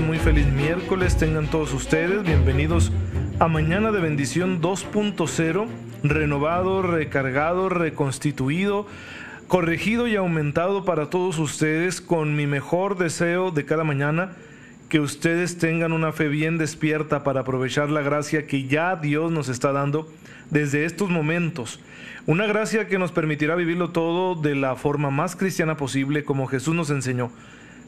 Muy feliz miércoles tengan todos ustedes. Bienvenidos a Mañana de Bendición 2.0, renovado, recargado, reconstituido, corregido y aumentado para todos ustedes con mi mejor deseo de cada mañana, que ustedes tengan una fe bien despierta para aprovechar la gracia que ya Dios nos está dando desde estos momentos. Una gracia que nos permitirá vivirlo todo de la forma más cristiana posible como Jesús nos enseñó,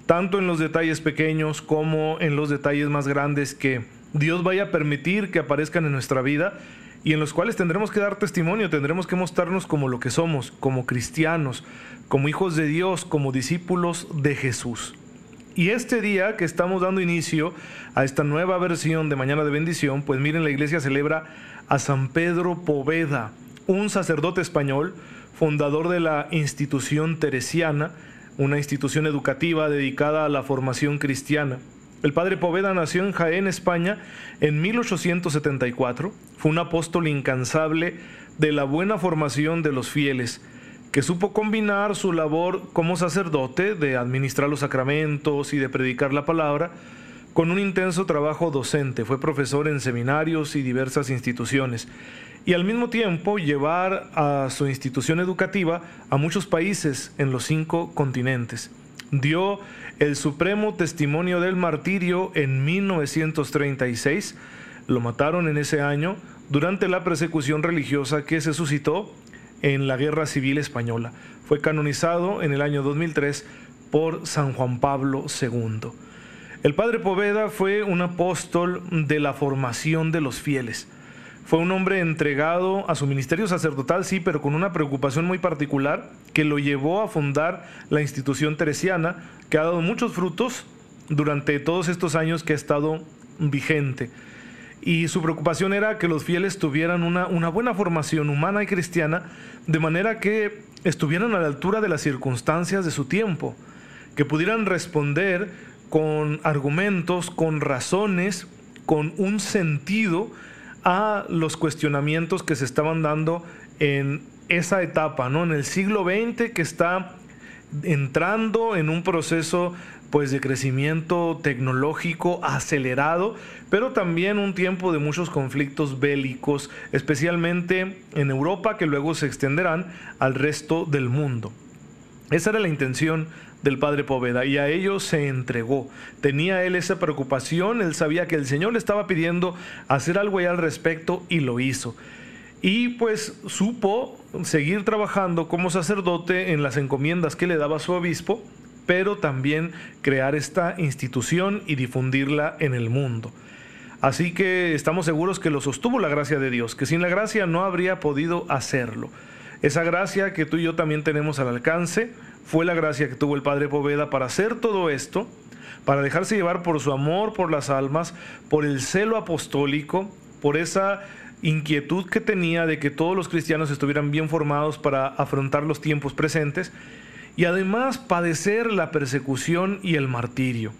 tanto en los detalles pequeños como en los detalles más grandes que Dios vaya a permitir que aparezcan en nuestra vida y en los cuales tendremos que dar testimonio, tendremos que mostrarnos como lo que somos, como cristianos, como hijos de Dios, como discípulos de Jesús. Y este día que estamos dando inicio a esta nueva versión de Mañana de Bendición, pues miren, la iglesia celebra a San Pedro Poveda, un sacerdote español, fundador de la institución teresiana, una institución educativa dedicada a la formación cristiana. El padre Poveda nació en Jaén, España, en 1874. Fue un apóstol incansable de la buena formación de los fieles, que supo combinar su labor como sacerdote, de administrar los sacramentos y de predicar la palabra, con un intenso trabajo docente. Fue profesor en seminarios y diversas instituciones. Y al mismo tiempo llevar a su institución educativa a muchos países en los cinco continentes. Dio el supremo testimonio del martirio en 1936. Lo mataron en ese año durante la persecución religiosa que se suscitó en la Guerra Civil Española. Fue canonizado en el año 2003 por San Juan Pablo II. El padre Poveda fue un apóstol de la formación de los fieles. Fue un hombre entregado a su ministerio sacerdotal, sí, pero con una preocupación muy particular que lo llevó a fundar la institución teresiana, que ha dado muchos frutos durante todos estos años que ha estado vigente. Y su preocupación era que los fieles tuvieran una, una buena formación humana y cristiana, de manera que estuvieran a la altura de las circunstancias de su tiempo, que pudieran responder con argumentos, con razones, con un sentido a los cuestionamientos que se estaban dando en esa etapa, ¿no? En el siglo XX que está entrando en un proceso pues de crecimiento tecnológico acelerado, pero también un tiempo de muchos conflictos bélicos, especialmente en Europa que luego se extenderán al resto del mundo. Esa era la intención del padre Poveda y a ellos se entregó. Tenía él esa preocupación, él sabía que el Señor le estaba pidiendo hacer algo al respecto y lo hizo. Y pues supo seguir trabajando como sacerdote en las encomiendas que le daba su obispo, pero también crear esta institución y difundirla en el mundo. Así que estamos seguros que lo sostuvo la gracia de Dios, que sin la gracia no habría podido hacerlo. Esa gracia que tú y yo también tenemos al alcance fue la gracia que tuvo el Padre Poveda para hacer todo esto, para dejarse llevar por su amor por las almas, por el celo apostólico, por esa inquietud que tenía de que todos los cristianos estuvieran bien formados para afrontar los tiempos presentes y además padecer la persecución y el martirio.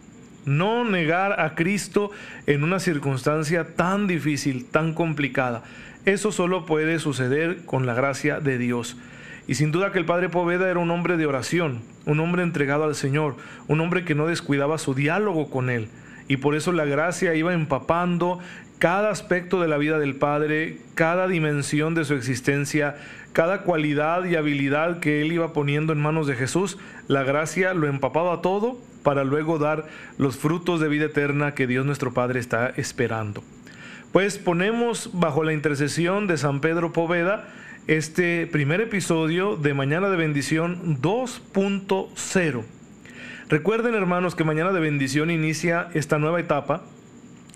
No negar a Cristo en una circunstancia tan difícil, tan complicada. Eso solo puede suceder con la gracia de Dios. Y sin duda que el padre Poveda era un hombre de oración, un hombre entregado al Señor, un hombre que no descuidaba su diálogo con Él. Y por eso la gracia iba empapando cada aspecto de la vida del Padre, cada dimensión de su existencia, cada cualidad y habilidad que Él iba poniendo en manos de Jesús. La gracia lo empapaba todo para luego dar los frutos de vida eterna que Dios nuestro Padre está esperando. Pues ponemos bajo la intercesión de San Pedro Poveda este primer episodio de Mañana de Bendición 2.0. Recuerden hermanos que Mañana de Bendición inicia esta nueva etapa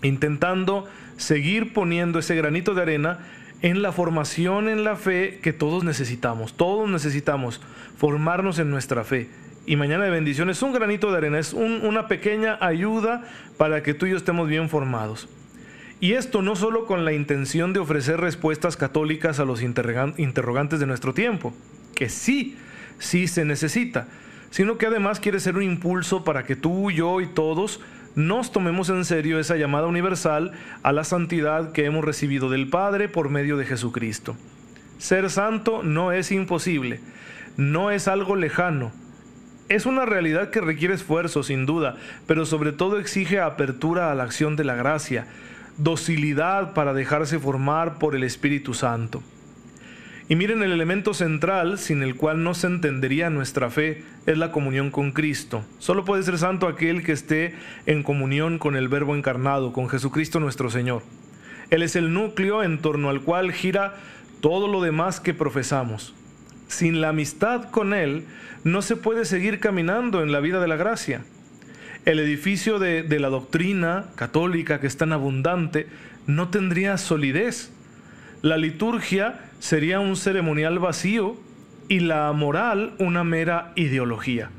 intentando seguir poniendo ese granito de arena en la formación en la fe que todos necesitamos. Todos necesitamos formarnos en nuestra fe. Y Mañana de Bendición es un granito de arena, es una pequeña ayuda para que tú y yo estemos bien formados. Y esto no solo con la intención de ofrecer respuestas católicas a los interrogantes de nuestro tiempo, que sí, sí se necesita, sino que además quiere ser un impulso para que tú, yo y todos nos tomemos en serio esa llamada universal a la santidad que hemos recibido del Padre por medio de Jesucristo. Ser santo no es imposible, no es algo lejano, es una realidad que requiere esfuerzo, sin duda, pero sobre todo exige apertura a la acción de la gracia, docilidad para dejarse formar por el Espíritu Santo. Y miren, el elemento central sin el cual no se entendería nuestra fe es la comunión con Cristo. Solo puede ser santo aquel que esté en comunión con el Verbo encarnado, con Jesucristo nuestro Señor. Él es el núcleo en torno al cual gira todo lo demás que profesamos. Sin la amistad con Él no se puede seguir caminando en la vida de la gracia. El edificio de, la doctrina católica que es tan abundante no tendría solidez. La liturgia sería un ceremonial vacío y la moral una mera ideología.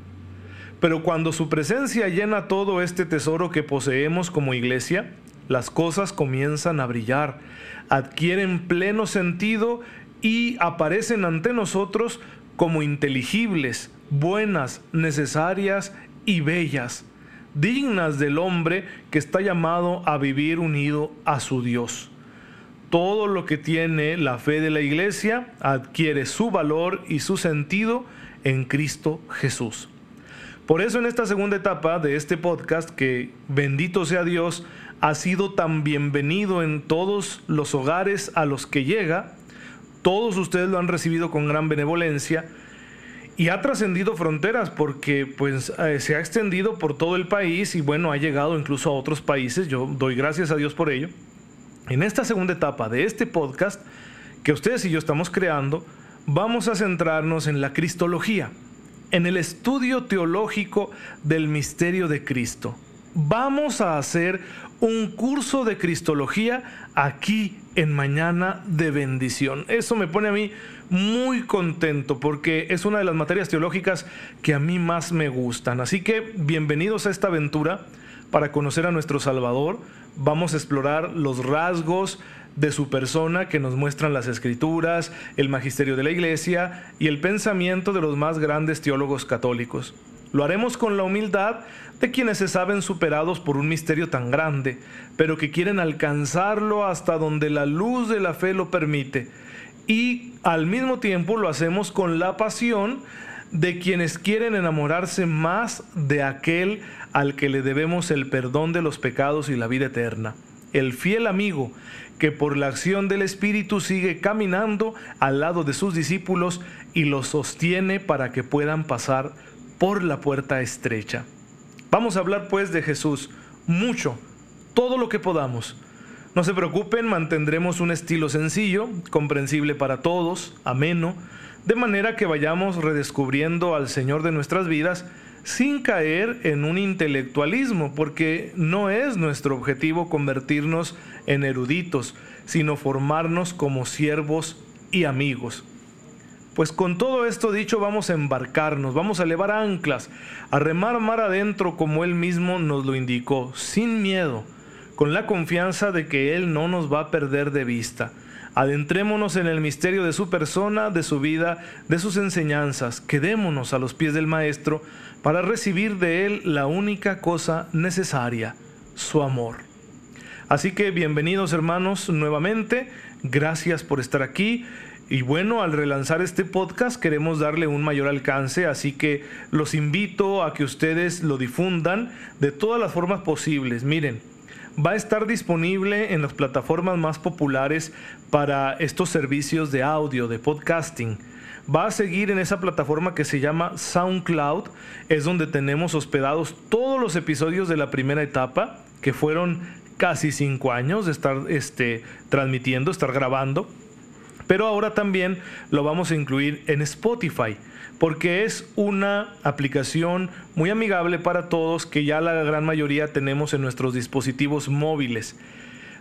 Pero cuando su presencia llena todo este tesoro que poseemos como iglesia, las cosas comienzan a brillar, adquieren pleno sentido y aparecen ante nosotros como inteligibles, buenas, necesarias y bellas, dignas del hombre que está llamado a vivir unido a su Dios. Todo lo que tiene la fe de la iglesia adquiere su valor y su sentido en Cristo Jesús. Por eso en esta segunda etapa de este podcast, que bendito sea Dios, ha sido tan bienvenido en todos los hogares a los que llega, todos ustedes lo han recibido con gran benevolencia y ha trascendido fronteras porque pues eh, se ha extendido por todo el país y bueno, ha llegado incluso a otros países. Yo doy gracias a Dios por ello. En esta segunda etapa de este podcast que ustedes y yo estamos creando, vamos a centrarnos en la cristología, en el estudio teológico del misterio de Cristo. Vamos a hacer un curso de cristología aquí en Mañana de Bendición. Eso me pone a mí muy contento porque es una de las materias teológicas que a mí más me gustan. Así que bienvenidos a esta aventura para conocer a nuestro Salvador. Vamos a explorar los rasgos de su persona que nos muestran las escrituras, el magisterio de la iglesia y el pensamiento de los más grandes teólogos católicos. Lo haremos con la humildad de quienes se saben superados por un misterio tan grande, pero que quieren alcanzarlo hasta donde la luz de la fe lo permite. Y al mismo tiempo lo hacemos con la pasión de quienes quieren enamorarse más de aquel al que le debemos el perdón de los pecados y la vida eterna. El fiel amigo que por la acción del Espíritu sigue caminando al lado de sus discípulos y los sostiene para que puedan pasar por la puerta estrecha. Vamos a hablar pues de Jesús mucho, todo lo que podamos. No se preocupen, mantendremos un estilo sencillo, comprensible para todos, ameno, de manera que vayamos redescubriendo al Señor de nuestras vidas sin caer en un intelectualismo, porque no es nuestro objetivo convertirnos en eruditos, sino formarnos como siervos y amigos. Pues con todo esto dicho vamos a embarcarnos, vamos a elevar anclas, a remar mar adentro como Él mismo nos lo indicó, sin miedo, con la confianza de que Él no nos va a perder de vista. Adentrémonos en el misterio de su persona, de su vida, de sus enseñanzas, quedémonos a los pies del Maestro para recibir de Él la única cosa necesaria, su amor. Así que bienvenidos hermanos nuevamente, gracias por estar aquí. Y bueno, al relanzar este podcast queremos darle un mayor alcance, así que los invito a que ustedes lo difundan de todas las formas posibles. Miren, va a estar disponible en las plataformas más populares para estos servicios de audio, de podcasting. Va a seguir en esa plataforma que se llama SoundCloud, es donde tenemos hospedados todos los episodios de la primera etapa, que fueron casi cinco años de estar este, transmitiendo, estar grabando. Pero ahora también lo vamos a incluir en Spotify, porque es una aplicación muy amigable para todos que ya la gran mayoría tenemos en nuestros dispositivos móviles.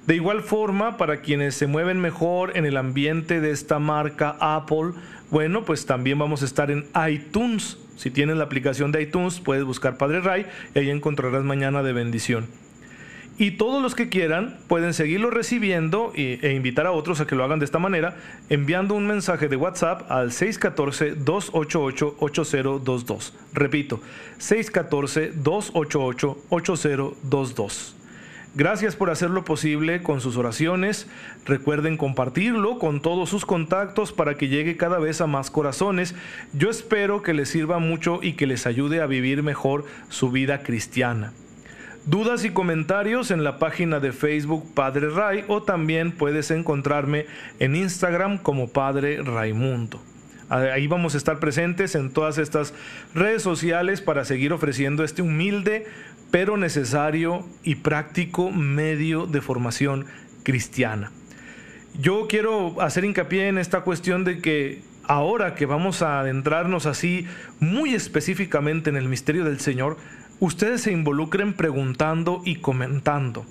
De igual forma, para quienes se mueven mejor en el ambiente de esta marca Apple, bueno, pues también vamos a estar en iTunes. Si tienes la aplicación de iTunes, puedes buscar Padre Ray y ahí encontrarás mañana de bendición. Y todos los que quieran pueden seguirlo recibiendo e invitar a otros a que lo hagan de esta manera, enviando un mensaje de WhatsApp al 614-288-8022. Repito, 614-288-8022. Gracias por hacerlo posible con sus oraciones. Recuerden compartirlo con todos sus contactos para que llegue cada vez a más corazones. Yo espero que les sirva mucho y que les ayude a vivir mejor su vida cristiana. Dudas y comentarios en la página de Facebook Padre Ray o también puedes encontrarme en Instagram como Padre Raimundo. Ahí vamos a estar presentes en todas estas redes sociales para seguir ofreciendo este humilde pero necesario y práctico medio de formación cristiana. Yo quiero hacer hincapié en esta cuestión de que ahora que vamos a adentrarnos así muy específicamente en el misterio del Señor, ustedes se involucren preguntando y comentando.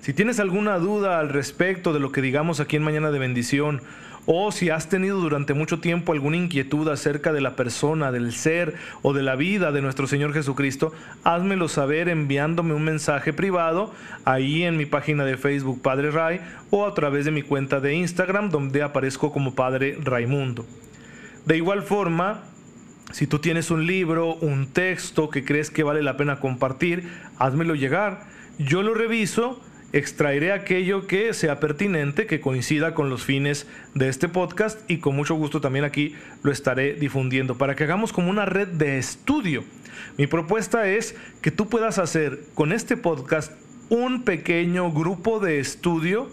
Si tienes alguna duda al respecto de lo que digamos aquí en Mañana de Bendición, o si has tenido durante mucho tiempo alguna inquietud acerca de la persona, del ser o de la vida de nuestro Señor Jesucristo, házmelo saber enviándome un mensaje privado ahí en mi página de Facebook Padre Ray o a través de mi cuenta de Instagram donde aparezco como Padre Raimundo. De igual forma, si tú tienes un libro, un texto que crees que vale la pena compartir, házmelo llegar. Yo lo reviso, extraeré aquello que sea pertinente, que coincida con los fines de este podcast y con mucho gusto también aquí lo estaré difundiendo para que hagamos como una red de estudio. Mi propuesta es que tú puedas hacer con este podcast un pequeño grupo de estudio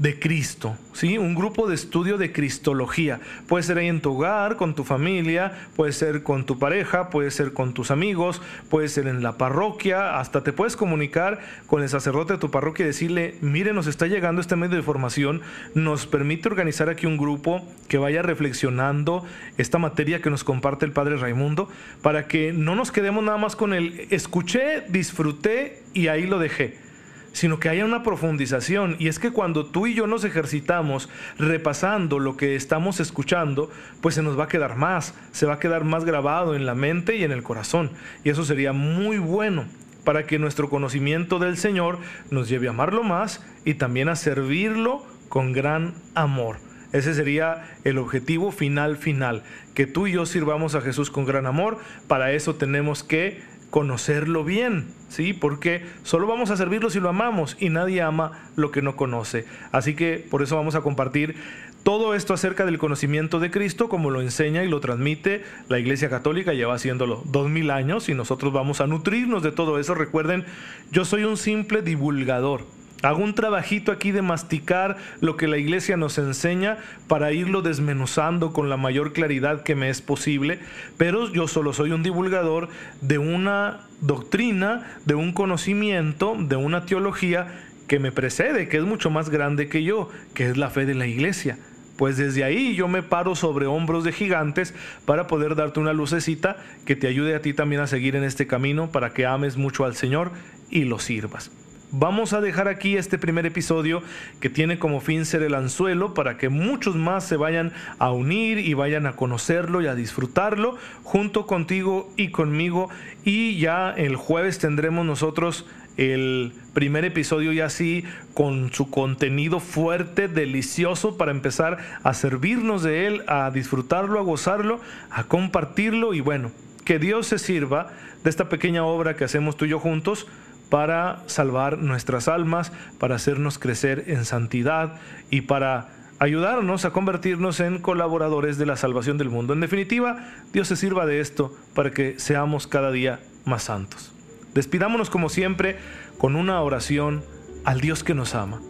de Cristo, ¿sí? Un grupo de estudio de Cristología. Puede ser ahí en tu hogar, con tu familia, puede ser con tu pareja, puede ser con tus amigos, puede ser en la parroquia, hasta te puedes comunicar con el sacerdote de tu parroquia y decirle, mire, nos está llegando este medio de formación, nos permite organizar aquí un grupo que vaya reflexionando esta materia que nos comparte el Padre Raimundo, para que no nos quedemos nada más con el escuché, disfruté y ahí lo dejé sino que haya una profundización. Y es que cuando tú y yo nos ejercitamos repasando lo que estamos escuchando, pues se nos va a quedar más, se va a quedar más grabado en la mente y en el corazón. Y eso sería muy bueno para que nuestro conocimiento del Señor nos lleve a amarlo más y también a servirlo con gran amor. Ese sería el objetivo final final, que tú y yo sirvamos a Jesús con gran amor. Para eso tenemos que conocerlo bien, ¿sí? Porque solo vamos a servirlo si lo amamos y nadie ama lo que no conoce. Así que por eso vamos a compartir todo esto acerca del conocimiento de Cristo, como lo enseña y lo transmite la Iglesia Católica, lleva haciéndolo dos mil años y nosotros vamos a nutrirnos de todo eso. Recuerden, yo soy un simple divulgador. Hago un trabajito aquí de masticar lo que la iglesia nos enseña para irlo desmenuzando con la mayor claridad que me es posible, pero yo solo soy un divulgador de una doctrina, de un conocimiento, de una teología que me precede, que es mucho más grande que yo, que es la fe de la iglesia. Pues desde ahí yo me paro sobre hombros de gigantes para poder darte una lucecita que te ayude a ti también a seguir en este camino para que ames mucho al Señor y lo sirvas. Vamos a dejar aquí este primer episodio que tiene como fin ser el anzuelo para que muchos más se vayan a unir y vayan a conocerlo y a disfrutarlo junto contigo y conmigo. Y ya el jueves tendremos nosotros el primer episodio ya así con su contenido fuerte, delicioso para empezar a servirnos de él, a disfrutarlo, a gozarlo, a compartirlo y bueno, que Dios se sirva de esta pequeña obra que hacemos tú y yo juntos para salvar nuestras almas, para hacernos crecer en santidad y para ayudarnos a convertirnos en colaboradores de la salvación del mundo. En definitiva, Dios se sirva de esto para que seamos cada día más santos. Despidámonos como siempre con una oración al Dios que nos ama.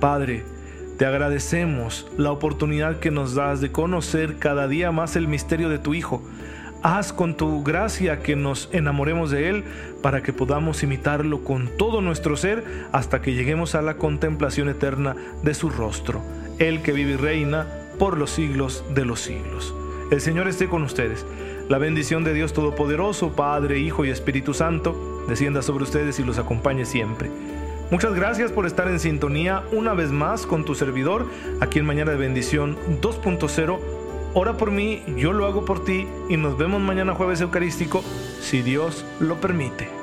Padre, te agradecemos la oportunidad que nos das de conocer cada día más el misterio de tu Hijo Haz con tu gracia que nos enamoremos de Él para que podamos imitarlo con todo nuestro ser hasta que lleguemos a la contemplación eterna de su rostro, Él que vive y reina por los siglos de los siglos. El Señor esté con ustedes. La bendición de Dios Todopoderoso, Padre, Hijo y Espíritu Santo, descienda sobre ustedes y los acompañe siempre. Muchas gracias por estar en sintonía una vez más con tu servidor aquí en Mañana de Bendición 2.0 Ora por mí, yo lo hago por ti y nos vemos mañana jueves eucarístico si Dios lo permite.